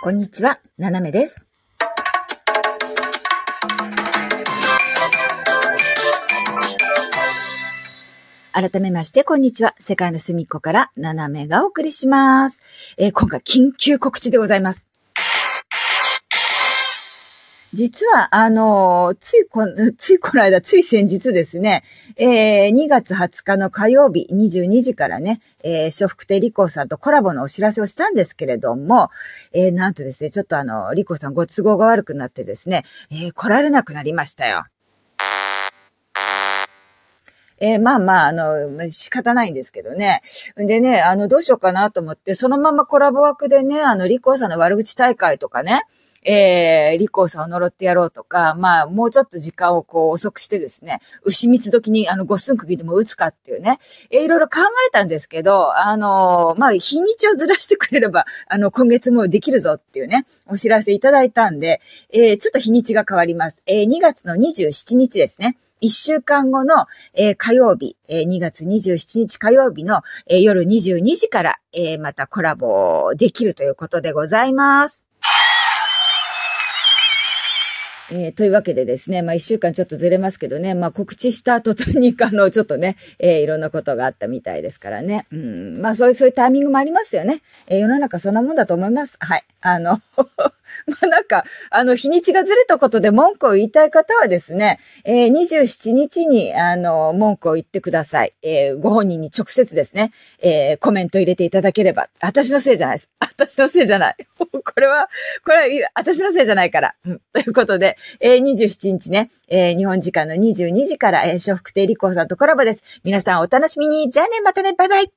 こんにちは、ななめです。改めまして、こんにちは。世界の隅っこから、ななめがお送りします。えー今回、緊急告知でございます。実は、あのついこ、ついこの間、つい先日ですね、えー2月20日の火曜日22時からね、えー、笑福亭リコさんとコラボのお知らせをしたんですけれども、えーなんとですね、ちょっとあの、リコさんご都合が悪くなってですね、えー来られなくなりましたよ。えーまあまあ、あの、仕方ないんですけどね。でね、あの、どうしようかなと思って、そのままコラボ枠でね、あの、リコさんの悪口大会とかね、えー、リコーさんを呪ってやろうとか、まあ、もうちょっと時間をこう遅くしてですね、牛蜜時にあの、五寸釘でも打つかっていうね、えーいろいろ考えたんですけど、あのまあ、日にちをずらしてくれれば、あの、今月もできるぞっていうね、お知らせいただいたんで、えーちょっと日にちが変わります。えー2月の27日ですね。一週間後の、えー火曜日、えー2月27日火曜日の、えー夜22時から、えーまたコラボできるということでございます。えーというわけでですね、まあ一週間ちょっとずれますけどね、まあ告知した後 にあの、ちょっとね、えーいろんなことがあったみたいですからね。うん、まあそういう、そういうタイミングもありますよね。えー世の中そんなもんだと思います。はい。あの、まあなんか、あの、日にちがずれたことで文句を言いたい方はですね、えー27日に、あの、文句を言ってください。えーご本人に直接ですね、えーコメント入れていただければ。私のせいじゃないです。私のせいじゃない。これは、これは、私のせいじゃないから。うん ということで、えー27日ね、えー日本時間の22時から、えー、笑福亭リコさんとコラボです。皆さんお楽しみに。じゃあね、またね、バイバイ。